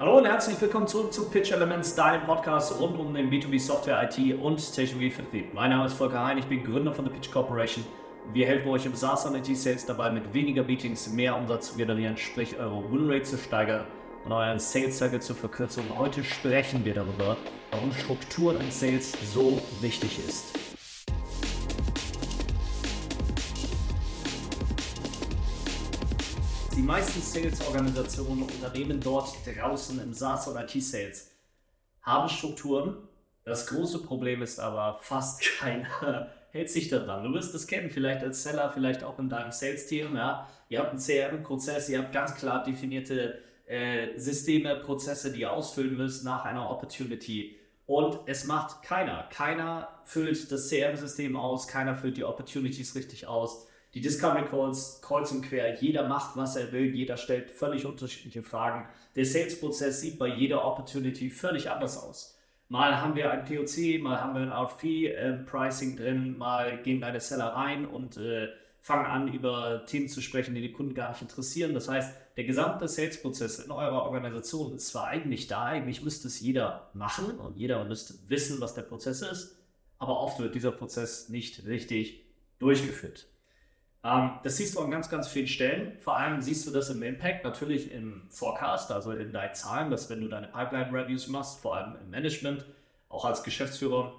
Hallo und herzlich willkommen zurück zu Pitch Elements, dein Podcast rund um den B2B Software, IT und Technologievertrieb. Mein Name ist Volker Hein, ich bin Gründer von der Pitch Corporation. Wir helfen euch im SaaS und IT Sales dabei, mit weniger Meetings mehr Umsatz zu generieren, sprich eure Winrate zu steigern und euren Sales Cycle zu verkürzen. Und heute sprechen wir darüber, warum Struktur in Sales so wichtig ist. Die meisten Sales-Organisationen und Unternehmen dort draußen im SaaS- und IT-Sales haben Strukturen. Das große Problem ist aber, fast keiner hält sich daran. Du wirst es kennen, vielleicht als Seller, vielleicht auch in deinem Sales-Team. Ja? Ihr habt einen CRM-Prozess, ihr habt ganz klar definierte äh, Systeme, Prozesse, die ihr ausfüllen müsst nach einer Opportunity. Und es macht keiner. Keiner füllt das CRM-System aus, keiner füllt die Opportunities richtig aus die Discovery Calls kreuz und quer. Jeder macht, was er will. Jeder stellt völlig unterschiedliche Fragen. Der Sales-Prozess sieht bei jeder Opportunity völlig anders aus. Mal haben wir ein POC, mal haben wir ein RFP-Pricing äh, drin, mal gehen deine Seller rein und äh, fangen an, über Themen zu sprechen, die die Kunden gar nicht interessieren. Das heißt, der gesamte Sales-Prozess in eurer Organisation ist zwar eigentlich da, eigentlich müsste es jeder machen und jeder müsste wissen, was der Prozess ist, aber oft wird dieser Prozess nicht richtig durchgeführt. Ähm, das siehst du an ganz, ganz vielen Stellen. Vor allem siehst du das im Impact, natürlich im Forecast, also in deinen Zahlen, dass wenn du deine Pipeline-Reviews machst, vor allem im Management, auch als Geschäftsführer,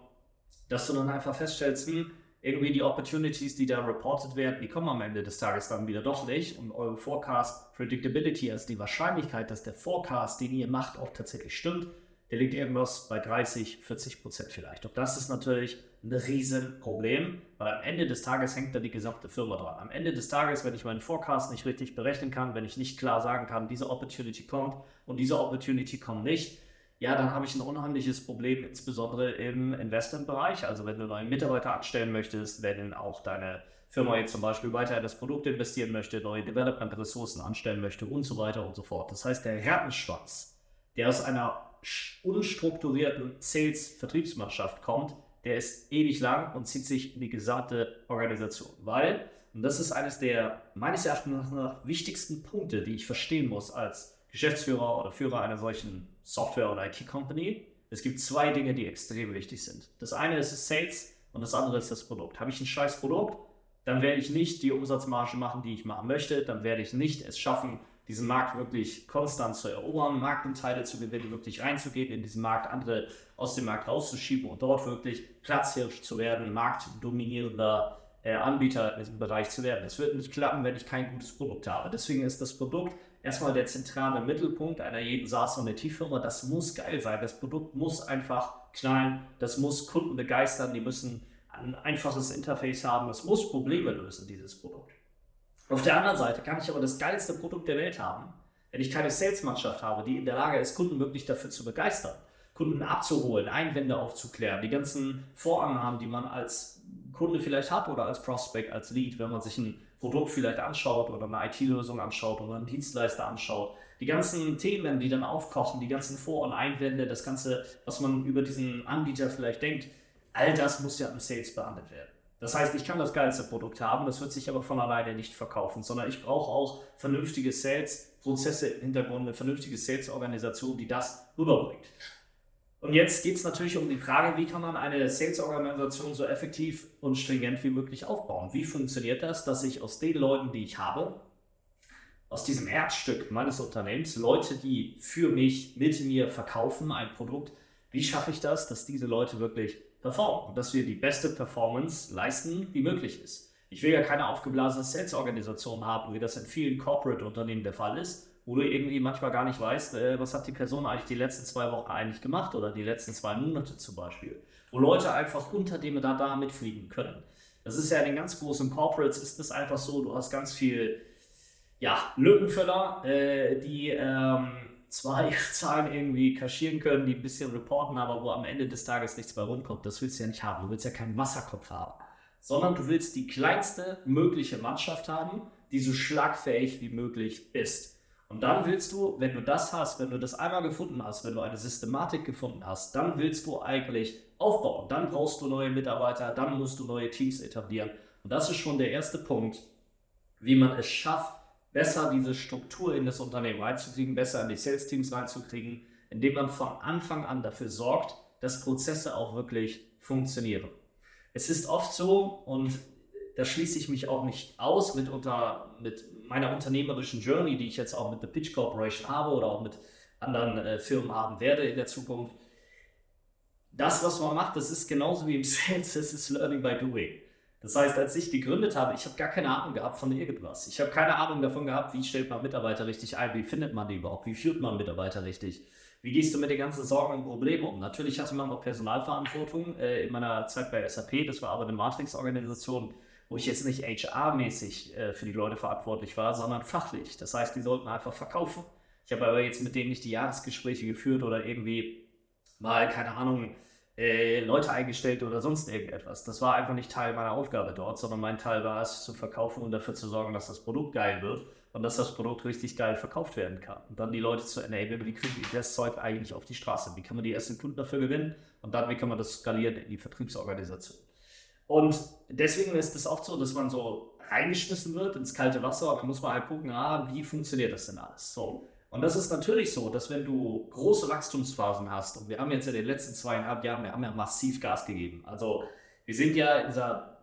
dass du dann einfach feststellst, hm, irgendwie die Opportunities, die da reported werden, die kommen am Ende des Tages dann wieder doch nicht. Und eure Forecast Predictability, also die Wahrscheinlichkeit, dass der Forecast, den ihr macht, auch tatsächlich stimmt, der liegt irgendwas bei 30, 40 Prozent vielleicht. Auch das ist natürlich ein Riesenproblem, weil am Ende des Tages hängt da die gesamte Firma dran. Am Ende des Tages, wenn ich meinen Forecast nicht richtig berechnen kann, wenn ich nicht klar sagen kann, diese Opportunity kommt und diese Opportunity kommt nicht, ja, dann habe ich ein unheimliches Problem, insbesondere im Investmentbereich. Also wenn du neue Mitarbeiter anstellen möchtest, wenn auch deine Firma jetzt zum Beispiel weiter in das Produkt investieren möchte, neue Development-Ressourcen anstellen möchte und so weiter und so fort. Das heißt, der Härtenschwanz, der aus einer unstrukturierten Sales-Vertriebsmannschaft kommt, der ist ewig lang und zieht sich in die gesamte Organisation. Weil, und das ist eines der meines Erachtens nach wichtigsten Punkte, die ich verstehen muss als Geschäftsführer oder Führer einer solchen Software- oder IT-Company. Es gibt zwei Dinge, die extrem wichtig sind. Das eine ist das Sales und das andere ist das Produkt. Habe ich ein scheiß Produkt, dann werde ich nicht die Umsatzmarge machen, die ich machen möchte. Dann werde ich nicht es schaffen, diesen Markt wirklich konstant zu erobern, Marktanteile zu gewinnen, wirklich reinzugehen in diesen Markt, andere aus dem Markt rauszuschieben und dort wirklich Platzhirsch zu werden, marktdominierender äh, Anbieter in diesem Bereich zu werden. Es wird nicht klappen, wenn ich kein gutes Produkt habe. Deswegen ist das Produkt erstmal der zentrale Mittelpunkt einer jeden SaaS- und IT-Firma. Das muss geil sein. Das Produkt muss einfach knallen. Das muss Kunden begeistern. Die müssen ein einfaches Interface haben. Es muss Probleme lösen, dieses Produkt. Auf der anderen Seite kann ich aber das geilste Produkt der Welt haben, wenn ich keine Salesmannschaft habe, die in der Lage ist, Kunden wirklich dafür zu begeistern, Kunden abzuholen, Einwände aufzuklären, die ganzen Vorannahmen, die man als Kunde vielleicht hat oder als Prospect, als Lead, wenn man sich ein Produkt vielleicht anschaut oder eine IT-Lösung anschaut oder einen Dienstleister anschaut. Die ganzen Themen, die dann aufkochen, die ganzen Vor- und Einwände, das Ganze, was man über diesen Anbieter vielleicht denkt, all das muss ja im Sales behandelt werden. Das heißt, ich kann das geilste Produkt haben, das wird sich aber von alleine nicht verkaufen, sondern ich brauche auch vernünftige Sales-Prozesse im Hintergrund, eine vernünftige Sales-Organisation, die das rüberbringt. Und jetzt geht es natürlich um die Frage, wie kann man eine Sales-Organisation so effektiv und stringent wie möglich aufbauen? Wie funktioniert das, dass ich aus den Leuten, die ich habe, aus diesem Herzstück meines Unternehmens, Leute, die für mich, mit mir verkaufen ein Produkt, wie schaffe ich das, dass diese Leute wirklich performen und dass wir die beste Performance leisten, die möglich ist. Ich will ja keine aufgeblasene Sales-Organisation haben, wie das in vielen Corporate-Unternehmen der Fall ist, wo du irgendwie manchmal gar nicht weißt, äh, was hat die Person eigentlich die letzten zwei Wochen eigentlich gemacht oder die letzten zwei Monate zum Beispiel. Wo Leute einfach unter dem Radar mitfliegen können. Das ist ja in den ganz großen Corporates ist das einfach so, du hast ganz viel ja, Lückenfüller, äh, die ähm, zwei Zahlen irgendwie kaschieren können, die ein bisschen reporten, aber wo am Ende des Tages nichts bei rumkommt. Das willst du ja nicht haben. Du willst ja keinen Wasserkopf haben, sondern du willst die kleinste mögliche Mannschaft haben, die so schlagfähig wie möglich ist. Und dann willst du, wenn du das hast, wenn du das einmal gefunden hast, wenn du eine Systematik gefunden hast, dann willst du eigentlich aufbauen. Dann brauchst du neue Mitarbeiter, dann musst du neue Teams etablieren. Und das ist schon der erste Punkt, wie man es schafft, besser diese Struktur in das Unternehmen reinzukriegen, besser in die Sales-Teams reinzukriegen, indem man von Anfang an dafür sorgt, dass Prozesse auch wirklich funktionieren. Es ist oft so, und da schließe ich mich auch nicht aus mit, unter, mit meiner unternehmerischen Journey, die ich jetzt auch mit der Pitch Corporation habe oder auch mit anderen äh, Firmen haben werde in der Zukunft. Das, was man macht, das ist genauso wie im Sales, das ist Learning by Doing. Das heißt, als ich gegründet habe, ich habe gar keine Ahnung gehabt von irgendwas. Ich habe keine Ahnung davon gehabt, wie stellt man Mitarbeiter richtig ein, wie findet man die überhaupt, wie führt man Mitarbeiter richtig, wie gehst du mit den ganzen Sorgen und Problemen um. Natürlich hatte man auch Personalverantwortung äh, in meiner Zeit bei SAP, das war aber eine Matrix-Organisation, wo ich jetzt nicht HR-mäßig äh, für die Leute verantwortlich war, sondern fachlich. Das heißt, die sollten einfach verkaufen. Ich habe aber jetzt mit denen nicht die Jahresgespräche geführt oder irgendwie mal, keine Ahnung, äh, Leute eingestellt oder sonst irgendetwas. Das war einfach nicht Teil meiner Aufgabe dort, sondern mein Teil war es zu verkaufen und dafür zu sorgen, dass das Produkt geil wird und dass das Produkt richtig geil verkauft werden kann. Und dann die Leute zu enablen, wie kriegen die das Zeug eigentlich auf die Straße? Wie kann man die ersten Kunden dafür gewinnen? Und dann, wie kann man das skalieren in die Vertriebsorganisation? Und deswegen ist es oft so, dass man so reingeschmissen wird ins kalte Wasser und dann muss man halt gucken, ah, wie funktioniert das denn alles? So. Und das ist natürlich so, dass wenn du große Wachstumsphasen hast, und wir haben jetzt in den letzten zweieinhalb Jahren, wir haben ja massiv Gas gegeben. Also wir sind ja in dieser,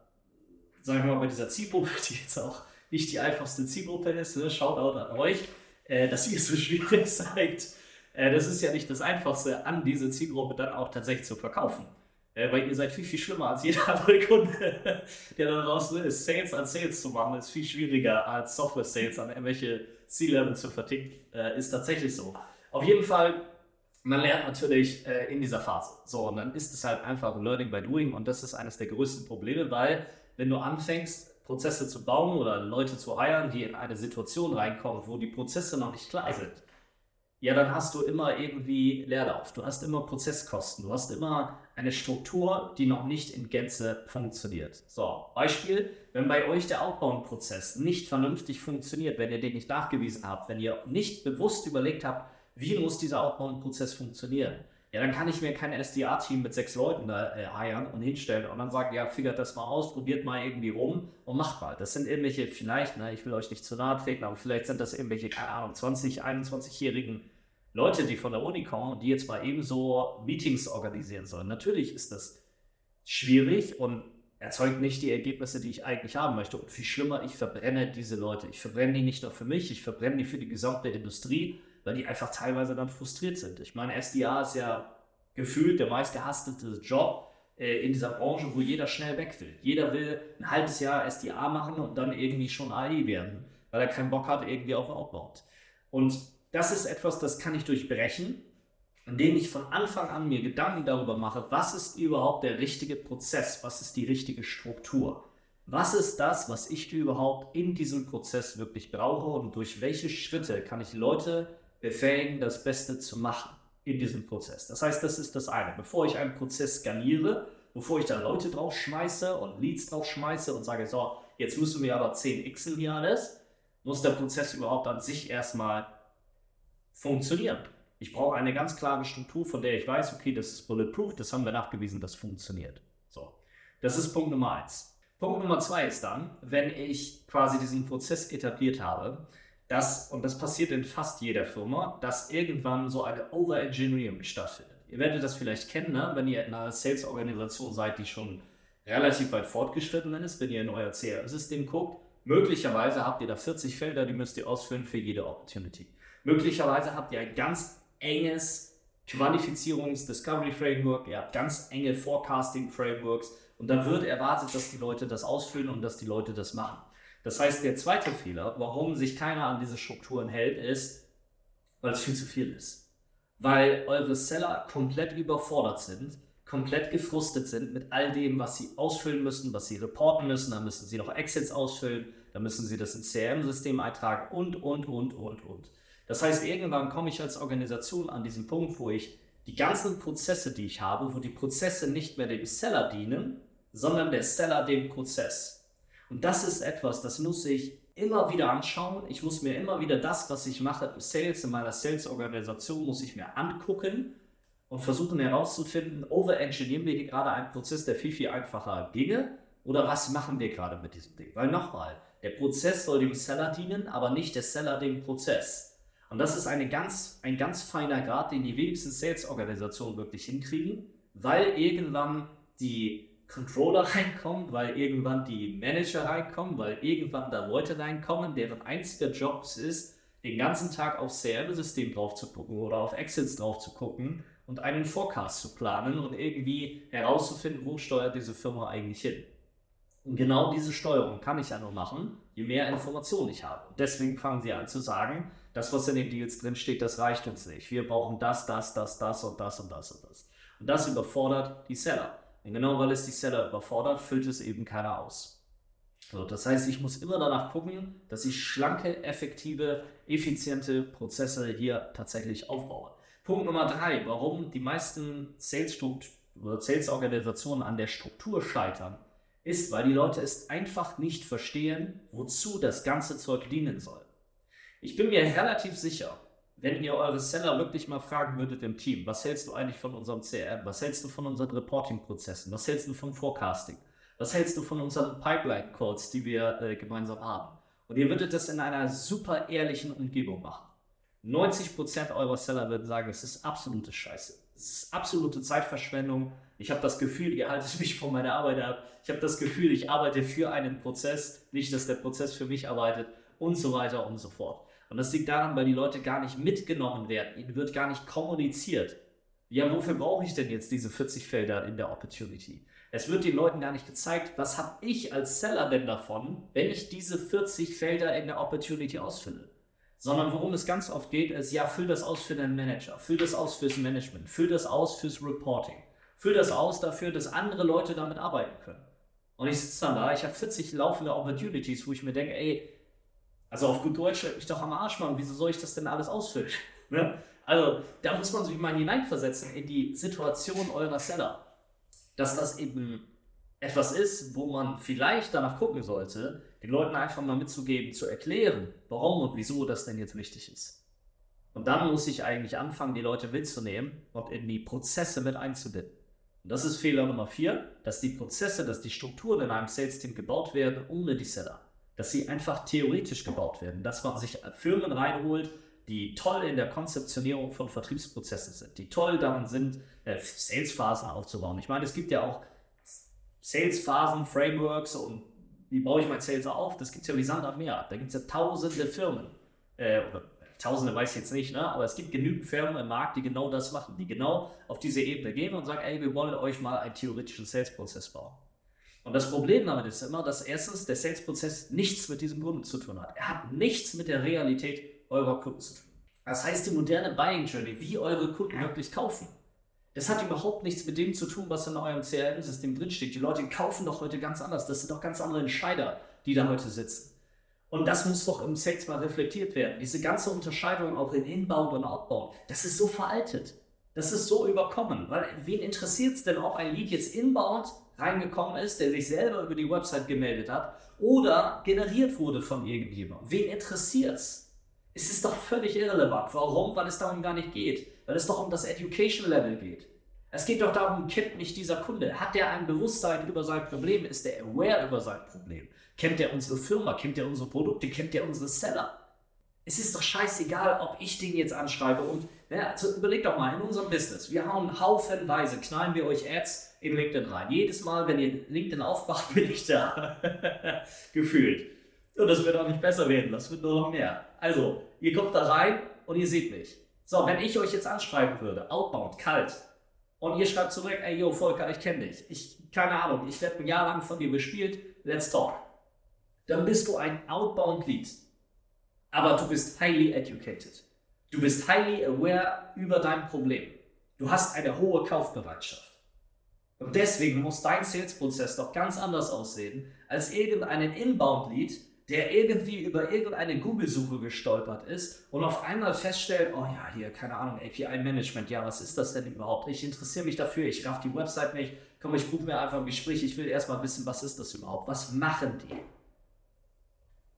sagen wir mal, bei dieser Zielgruppe, die jetzt auch nicht die einfachste Zielgruppe ist, ne? Shoutout an euch, äh, dass ihr so schwierig seid. Äh, das ist ja nicht das Einfachste, an diese Zielgruppe dann auch tatsächlich zu verkaufen. Äh, weil ihr seid viel, viel schlimmer als jeder andere Kunde, der da draußen ist. Sales an Sales zu machen, ist viel schwieriger als Software-Sales an irgendwelche C-Level zu verticken. Äh, ist tatsächlich so. Auf jeden Fall, man lernt natürlich äh, in dieser Phase. So, und dann ist es halt einfach Learning by Doing und das ist eines der größten Probleme, weil wenn du anfängst, Prozesse zu bauen oder Leute zu heiren, die in eine Situation reinkommen, wo die Prozesse noch nicht klar sind, ja, dann hast du immer irgendwie Leerlauf. Du hast immer Prozesskosten. Du hast immer eine Struktur, die noch nicht in Gänze funktioniert. So, Beispiel, wenn bei euch der Outbound-Prozess nicht vernünftig funktioniert, wenn ihr den nicht nachgewiesen habt, wenn ihr nicht bewusst überlegt habt, wie muss dieser Outbound-Prozess funktionieren, ja, dann kann ich mir kein SDA-Team mit sechs Leuten da äh, heiern und hinstellen und dann sagen, ja, figert das mal aus, probiert mal irgendwie rum und macht mal. Das sind irgendwelche, vielleicht, ne, ich will euch nicht zu nahe treten, aber vielleicht sind das irgendwelche, keine Ahnung, 20, 21-jährigen Leute, die von der Uni kommen die jetzt mal ebenso Meetings organisieren sollen. Natürlich ist das schwierig und erzeugt nicht die Ergebnisse, die ich eigentlich haben möchte. Und viel schlimmer, ich verbrenne diese Leute. Ich verbrenne die nicht nur für mich, ich verbrenne die für die gesamte Industrie, weil die einfach teilweise dann frustriert sind. Ich meine, SDA ist ja gefühlt der meistgehastete Job äh, in dieser Branche, wo jeder schnell weg will. Jeder will ein halbes Jahr SDA machen und dann irgendwie schon AI werden, weil er keinen Bock hat, irgendwie auf Outbound. Und das ist etwas, das kann ich durchbrechen, indem ich von Anfang an mir Gedanken darüber mache, was ist überhaupt der richtige Prozess, was ist die richtige Struktur. Was ist das, was ich überhaupt in diesem Prozess wirklich brauche und durch welche Schritte kann ich Leute befähigen, das Beste zu machen in diesem Prozess? Das heißt, das ist das eine. Bevor ich einen Prozess skaliere, bevor ich da Leute drauf schmeiße und Leads drauf schmeiße und sage, so, jetzt müssen wir aber 10 xen hier alles, muss der Prozess überhaupt an sich erstmal funktionieren. Ich brauche eine ganz klare Struktur, von der ich weiß, okay, das ist bulletproof, das haben wir nachgewiesen, das funktioniert. So, das ist Punkt Nummer eins. Punkt Nummer zwei ist dann, wenn ich quasi diesen Prozess etabliert habe, dass, und das passiert in fast jeder Firma, dass irgendwann so eine Overengineering stattfindet. Ihr werdet das vielleicht kennen, ne? wenn ihr in einer Sales-Organisation seid, die schon relativ weit fortgeschritten ist, wenn ihr in euer CRM-System guckt. Möglicherweise habt ihr da 40 Felder, die müsst ihr ausfüllen für jede Opportunity. Möglicherweise habt ihr ein ganz enges Qualifizierungs-Discovery-Framework, ihr habt ganz enge Forecasting-Frameworks und da wird erwartet, dass die Leute das ausfüllen und dass die Leute das machen. Das heißt, der zweite Fehler, warum sich keiner an diese Strukturen hält, ist, weil es viel zu viel ist. Weil eure Seller komplett überfordert sind, komplett gefrustet sind mit all dem, was sie ausfüllen müssen, was sie reporten müssen. Dann müssen sie noch Exits ausfüllen, dann müssen sie das ins CRM-System eintragen und, und, und, und, und. Das heißt, irgendwann komme ich als Organisation an diesen Punkt, wo ich die ganzen Prozesse, die ich habe, wo die Prozesse nicht mehr dem Seller dienen, sondern der Seller dem Prozess. Und das ist etwas, das muss ich immer wieder anschauen. Ich muss mir immer wieder das, was ich mache im Sales, in meiner Sales-Organisation, muss ich mir angucken und versuchen herauszufinden, overengineeren wir gerade einen Prozess, der viel, viel einfacher ginge oder was machen wir gerade mit diesem Ding? Weil nochmal, Der Prozess soll dem Seller dienen, aber nicht der Seller dem Prozess. Und das ist eine ganz, ein ganz feiner Grad, den die wenigsten Sales-Organisationen wirklich hinkriegen, weil irgendwann die Controller reinkommen, weil irgendwann die Manager reinkommen, weil irgendwann da Leute reinkommen, deren einziger Job es ist, den ganzen Tag auf CRM-System drauf zu gucken oder auf Excels drauf zu gucken und einen Forecast zu planen und irgendwie herauszufinden, wo steuert diese Firma eigentlich hin. Und genau diese Steuerung kann ich ja nur machen, je mehr Informationen ich habe. Deswegen fangen sie an zu sagen, das, was in den Deals drin steht, das reicht uns nicht. Wir brauchen das, das, das, das und das und das und das. Und das überfordert die Seller. Und genau weil es die Seller überfordert, füllt es eben keiner aus. So, das heißt, ich muss immer danach gucken, dass ich schlanke, effektive, effiziente Prozesse hier tatsächlich aufbaue. Punkt Nummer drei, warum die meisten Sales-Organisationen an der Struktur scheitern, ist, weil die Leute es einfach nicht verstehen, wozu das ganze Zeug dienen soll. Ich bin mir relativ sicher, wenn ihr eure Seller wirklich mal fragen würdet im Team, was hältst du eigentlich von unserem CRM, was hältst du von unseren Reporting-Prozessen, was hältst du vom Forecasting, was hältst du von unseren Pipeline-Codes, die wir äh, gemeinsam haben. Und ihr würdet das in einer super ehrlichen Umgebung machen. 90% eurer Seller würden sagen, es ist absolute Scheiße. Es ist absolute Zeitverschwendung. Ich habe das Gefühl, ihr haltet mich von meiner Arbeit ab. Ich habe das Gefühl, ich arbeite für einen Prozess, nicht, dass der Prozess für mich arbeitet und so weiter und so fort. Und das liegt daran, weil die Leute gar nicht mitgenommen werden. Ihnen wird gar nicht kommuniziert. Ja, wofür brauche ich denn jetzt diese 40 Felder in der Opportunity? Es wird den Leuten gar nicht gezeigt, was habe ich als Seller denn davon, wenn ich diese 40 Felder in der Opportunity ausfülle sondern worum es ganz oft geht, ist, ja, füll das aus für deinen Manager, füll das aus fürs Management, füll das aus fürs Reporting, füll das aus dafür, dass andere Leute damit arbeiten können. Und ich sitze dann da, ich habe 40 laufende Opportunities, wo ich mir denke, ey, also auf gut Deutsch, mich doch am Arsch machen, wieso soll ich das denn alles ausfüllen? ne? Also da muss man sich mal hineinversetzen in die Situation eurer Seller, dass das eben etwas ist, wo man vielleicht danach gucken sollte, den Leuten einfach mal mitzugeben, zu erklären, warum und wieso das denn jetzt wichtig ist. Und dann muss ich eigentlich anfangen, die Leute mitzunehmen und in die Prozesse mit einzubinden. Und das ist Fehler Nummer vier, dass die Prozesse, dass die Strukturen in einem Sales-Team gebaut werden ohne die Seller. Dass sie einfach theoretisch gebaut werden, dass man sich Firmen reinholt, die toll in der Konzeptionierung von Vertriebsprozessen sind, die toll darin sind, äh, Sales-Phasen aufzubauen. Ich meine, es gibt ja auch Sales-Phasen, Frameworks und wie baue ich mein Sales auf? Das gibt es ja wie Sand am Meer. Da gibt es ja tausende Firmen. Äh, oder tausende weiß ich jetzt nicht, ne? aber es gibt genügend Firmen im Markt, die genau das machen, die genau auf diese Ebene gehen und sagen, ey, wir wollen euch mal einen theoretischen Sales-Prozess bauen. Und das Problem damit ist immer, dass erstens der Sales-Prozess nichts mit diesem Kunden zu tun hat. Er hat nichts mit der Realität eurer Kunden zu tun. Das heißt, die moderne Buying Journey, wie eure Kunden wirklich kaufen, das hat überhaupt nichts mit dem zu tun, was in eurem CRM-System drinsteht. Die Leute kaufen doch heute ganz anders. Das sind doch ganz andere Entscheider, die da heute sitzen. Und das muss doch im Sales mal reflektiert werden. Diese ganze Unterscheidung auch in Inbound und Outbound, das ist so veraltet. Das ist so überkommen. Weil wen interessiert es denn, ob ein Lead jetzt inbound reingekommen ist, der sich selber über die Website gemeldet hat oder generiert wurde von irgendjemandem? Wen interessiert es? Es ist doch völlig irrelevant. Warum? Weil es darum gar nicht geht weil es doch um das Education Level geht. Es geht doch darum, kennt mich dieser Kunde? Hat der ein Bewusstsein über sein Problem? Ist der aware über sein Problem? Kennt der unsere Firma? Kennt der unsere Produkte? Kennt der unsere Seller? Es ist doch scheißegal, ob ich den jetzt anschreibe und ja, also überlegt doch mal in unserem Business. Wir hauen haufenweise, knallen wir euch Ads in LinkedIn rein. Jedes Mal, wenn ihr LinkedIn aufmacht, bin ich da. Gefühlt. Und das wird auch nicht besser werden, das wird nur noch mehr. Also, ihr kommt da rein und ihr seht mich. So, wenn ich euch jetzt anschreiben würde, outbound, kalt, und ihr schreibt zurück, ey, yo, Volker, ich kenne dich. Ich, keine Ahnung, ich werde ein Jahr lang von dir bespielt, let's talk. Dann bist du ein outbound Lead. Aber du bist highly educated. Du bist highly aware über dein Problem. Du hast eine hohe Kaufbereitschaft. Und deswegen muss dein Sales-Prozess doch ganz anders aussehen als irgendeinen Inbound-Lead, der irgendwie über irgendeine Google-Suche gestolpert ist und auf einmal feststellt, oh ja, hier, keine Ahnung, API-Management, ja, was ist das denn überhaupt? Ich interessiere mich dafür, ich raff die Website nicht, komm, ich buche mir einfach ein Gespräch, ich will erstmal wissen, was ist das überhaupt? Was machen die?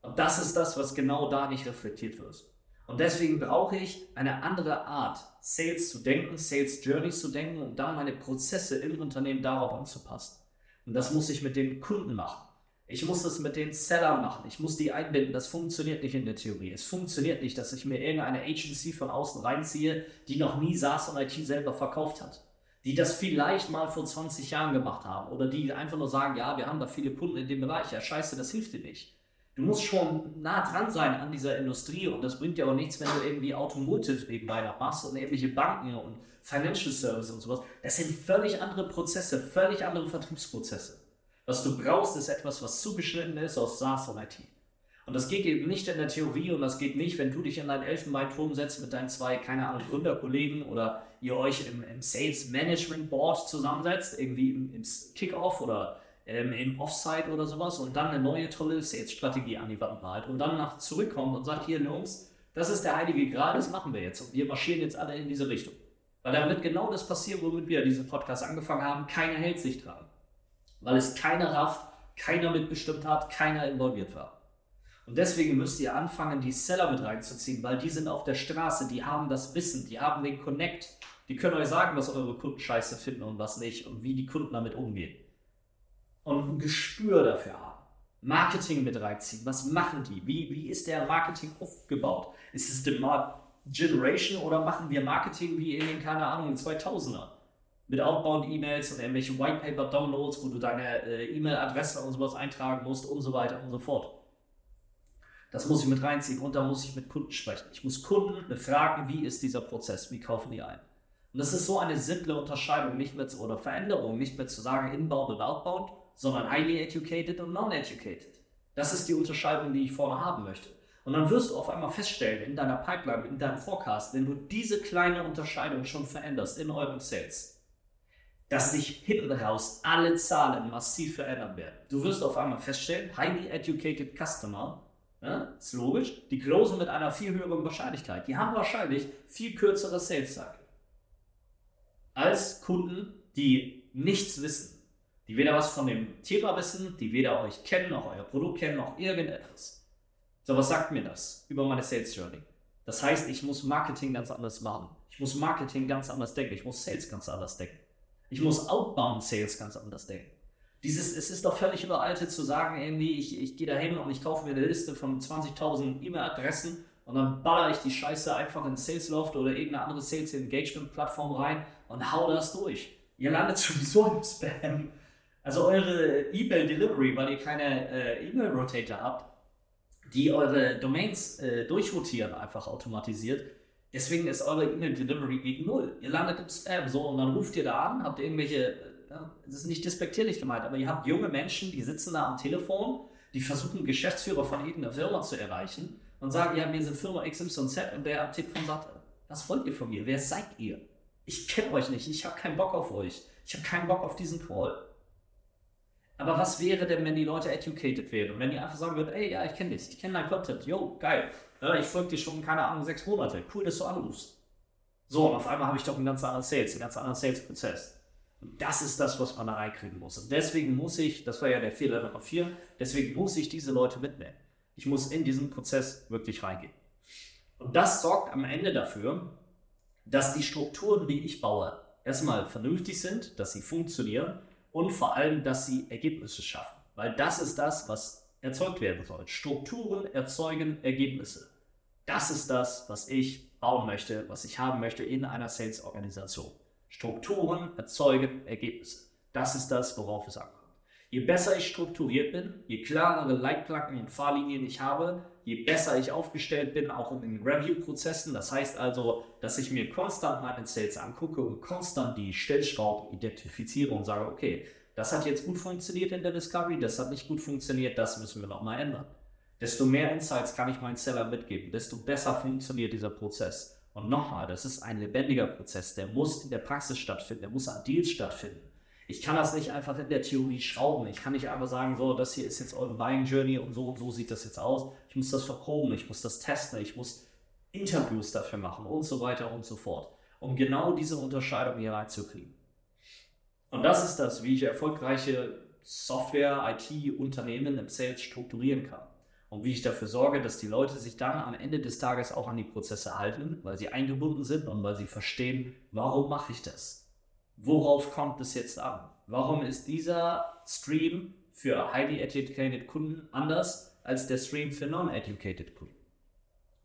Und das ist das, was genau da nicht reflektiert wird. Und deswegen brauche ich eine andere Art, Sales zu denken, Sales Journeys zu denken und da meine Prozesse im Unternehmen darauf anzupassen. Und das muss ich mit den Kunden machen. Ich muss das mit den Sellern machen. Ich muss die einbinden. Das funktioniert nicht in der Theorie. Es funktioniert nicht, dass ich mir irgendeine Agency von außen reinziehe, die noch nie SaaS und IT selber verkauft hat. Die das vielleicht mal vor 20 Jahren gemacht haben. Oder die einfach nur sagen, ja, wir haben da viele Kunden in dem Bereich. Ja, scheiße, das hilft dir nicht. Du musst schon nah dran sein an dieser Industrie und das bringt dir auch nichts, wenn du irgendwie Automotive nebenbei noch machst und irgendwelche Banken und Financial Services und sowas. Das sind völlig andere Prozesse, völlig andere Vertriebsprozesse. Was du brauchst, ist etwas, was zugeschnitten ist aus SaaS und IT. Und das geht eben nicht in der Theorie und das geht nicht, wenn du dich in deinen Elfenbeinturm setzt mit deinen zwei, keine Ahnung, Gründerkollegen oder ihr euch im, im Sales Management Board zusammensetzt, irgendwie im, im Kickoff oder ähm, im Offsite oder sowas und dann eine neue tolle Sales-Strategie an die Wand malt und dann nach zurückkommt und sagt, hier Jungs, das ist der heilige Grad, das machen wir jetzt und wir marschieren jetzt alle in diese Richtung. Weil dann wird genau das passieren, womit wir diesen Podcast angefangen haben, keiner hält sich dran weil es keiner rafft, keiner mitbestimmt hat, keiner involviert war. Und deswegen müsst ihr anfangen, die Seller mit reinzuziehen, weil die sind auf der Straße, die haben das Wissen, die haben den Connect, die können euch sagen, was eure Kunden scheiße finden und was nicht und wie die Kunden damit umgehen. Und ein Gespür dafür haben. Marketing mit reinziehen. Was machen die? Wie, wie ist der Marketing aufgebaut? Ist es Demand Generation oder machen wir Marketing wie in den, keine Ahnung, 2000er? mit Outbound-E-Mails und irgendwelche Whitepaper-Downloads, wo du deine äh, E-Mail-Adresse und sowas eintragen musst und so weiter und so fort. Das muss ich mit reinziehen und da muss ich mit Kunden sprechen. Ich muss Kunden befragen, wie ist dieser Prozess, wie kaufen die ein. Und das ist so eine simple Unterscheidung nicht mehr zu, oder Veränderung, nicht mehr zu sagen inbound und outbound, sondern highly educated und non-educated. Das ist die Unterscheidung, die ich vorne haben möchte. Und dann wirst du auf einmal feststellen in deiner Pipeline, in deinem Forecast, wenn du diese kleine Unterscheidung schon veränderst in eurem Sales, dass sich hinten raus alle Zahlen massiv verändern werden. Du wirst auf einmal feststellen, highly educated Customer, ja, ist logisch, die closen mit einer viel höheren Wahrscheinlichkeit. Die haben wahrscheinlich viel kürzere Sales Cycle als Kunden, die nichts wissen, die weder was von dem Thema wissen, die weder euch kennen, noch euer Produkt kennen, noch irgendetwas. So, was sagt mir das über meine Sales Journey? Das heißt, ich muss Marketing ganz anders machen. Ich muss Marketing ganz anders denken. Ich muss Sales ganz anders denken. Ich muss Outbound Sales ganz anders denken. Dieses, es ist doch völlig überaltet zu sagen, irgendwie, ich, ich gehe da hin und ich kaufe mir eine Liste von 20.000 E-Mail-Adressen und dann baller ich die Scheiße einfach in Salesloft oder irgendeine andere Sales Engagement Plattform rein und hau das durch. Ihr landet sowieso im Spam. Also eure E-Mail Delivery, weil ihr keine äh, E-Mail Rotator habt, die eure Domains äh, durchrotieren, einfach automatisiert, Deswegen ist eure E-Mail-Delivery gegen null. Ihr landet im Spam so und dann ruft ihr da an, habt irgendwelche, das ist nicht despektierlich gemeint, aber ihr habt junge Menschen, die sitzen da am Telefon, die versuchen Geschäftsführer von irgendeiner Firma zu erreichen und sagen, ja, wir sind Firma XYZ und der am Telefon sagt, was wollt ihr von mir? Wer seid ihr? Ich kenne euch nicht, ich habe keinen Bock auf euch. Ich habe keinen Bock auf diesen Call. Aber was wäre denn, wenn die Leute educated wären? Wenn die einfach sagen würden, ey, ja, ich kenne dich, ich kenne deinen Content, yo, geil. Ich folge dir schon, keine Ahnung, sechs Monate. Cool, dass du anrufst. So, und auf einmal habe ich doch einen ganz anderen Sales, einen ganz anderen Sales-Prozess. Und das ist das, was man da reinkriegen muss. Und deswegen muss ich, das war ja der Fehler Nummer vier, deswegen muss ich diese Leute mitnehmen. Ich muss in diesen Prozess wirklich reingehen. Und das sorgt am Ende dafür, dass die Strukturen, die ich baue, erstmal vernünftig sind, dass sie funktionieren und vor allem, dass sie Ergebnisse schaffen. Weil das ist das, was erzeugt werden soll. Strukturen erzeugen Ergebnisse. Das ist das, was ich bauen möchte, was ich haben möchte in einer Sales-Organisation. Strukturen erzeugen Ergebnisse. Das ist das, worauf es ankommt. Je besser ich strukturiert bin, je klarere Leitplanken und Fahrlinien ich habe, je besser ich aufgestellt bin, auch in den Review-Prozessen. Das heißt also, dass ich mir konstant meine Sales angucke und konstant die Stellschrauben identifiziere und sage, okay, das hat jetzt gut funktioniert in der Discovery, das hat nicht gut funktioniert, das müssen wir nochmal ändern. Desto mehr Insights kann ich meinen Seller mitgeben, desto besser funktioniert dieser Prozess. Und nochmal, das ist ein lebendiger Prozess, der muss in der Praxis stattfinden, der muss an Deals stattfinden. Ich kann das nicht einfach in der Theorie schrauben. Ich kann nicht einfach sagen, so, das hier ist jetzt eure Buying Journey und so und so sieht das jetzt aus. Ich muss das verproben, ich muss das testen, ich muss Interviews dafür machen und so weiter und so fort, um genau diese Unterscheidung hier reinzukriegen. Und das ist das, wie ich erfolgreiche Software, IT-Unternehmen im Sales strukturieren kann. Und wie ich dafür sorge, dass die Leute sich dann am Ende des Tages auch an die Prozesse halten, weil sie eingebunden sind und weil sie verstehen, warum mache ich das? Worauf kommt es jetzt an? Warum ist dieser Stream für highly educated Kunden anders als der Stream für non-educated Kunden.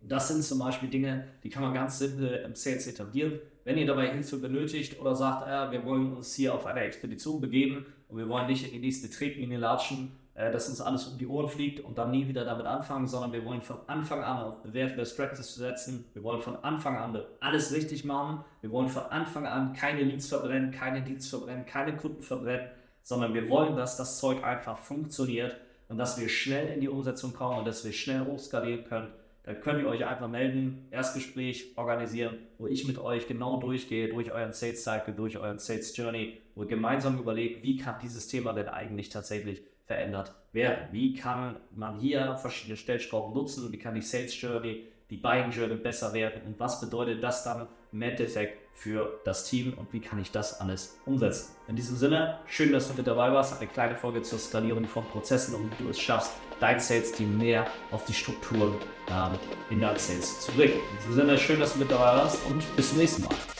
Das sind zum Beispiel Dinge, die kann man ganz simpel im Sales etablieren. Wenn ihr dabei Hilfe benötigt oder sagt, äh, wir wollen uns hier auf eine Expedition begeben und wir wollen nicht in die nächste Tretmine latschen, äh, dass uns alles um die Ohren fliegt und dann nie wieder damit anfangen, sondern wir wollen von Anfang an auf bewährte Best Practice setzen. Wir wollen von Anfang an alles richtig machen. Wir wollen von Anfang an keine Leads verbrennen, keine Deals verbrennen, keine Kunden verbrennen, sondern wir wollen, dass das Zeug einfach funktioniert und dass wir schnell in die Umsetzung kommen und dass wir schnell hochskalieren können dann könnt ihr euch einfach melden, Erstgespräch organisieren, wo ich mit euch genau durchgehe, durch euren Sales Cycle, durch euren Sales Journey, wo wir gemeinsam überlegen, wie kann dieses Thema denn eigentlich tatsächlich verändert werden? Wie kann man hier verschiedene Stellschrauben nutzen? Wie kann die Sales Journey, die Buying Journey besser werden? Und was bedeutet das dann im Endeffekt für das Team und wie kann ich das alles umsetzen? In diesem Sinne, schön, dass du mit dabei warst. Eine kleine Folge zur Skalierung von Prozessen und wie du es schaffst, dein Sales-Team mehr auf die Strukturen ähm, in deinem Sales zu bringen. In diesem Sinne, schön, dass du mit dabei warst und bis zum nächsten Mal.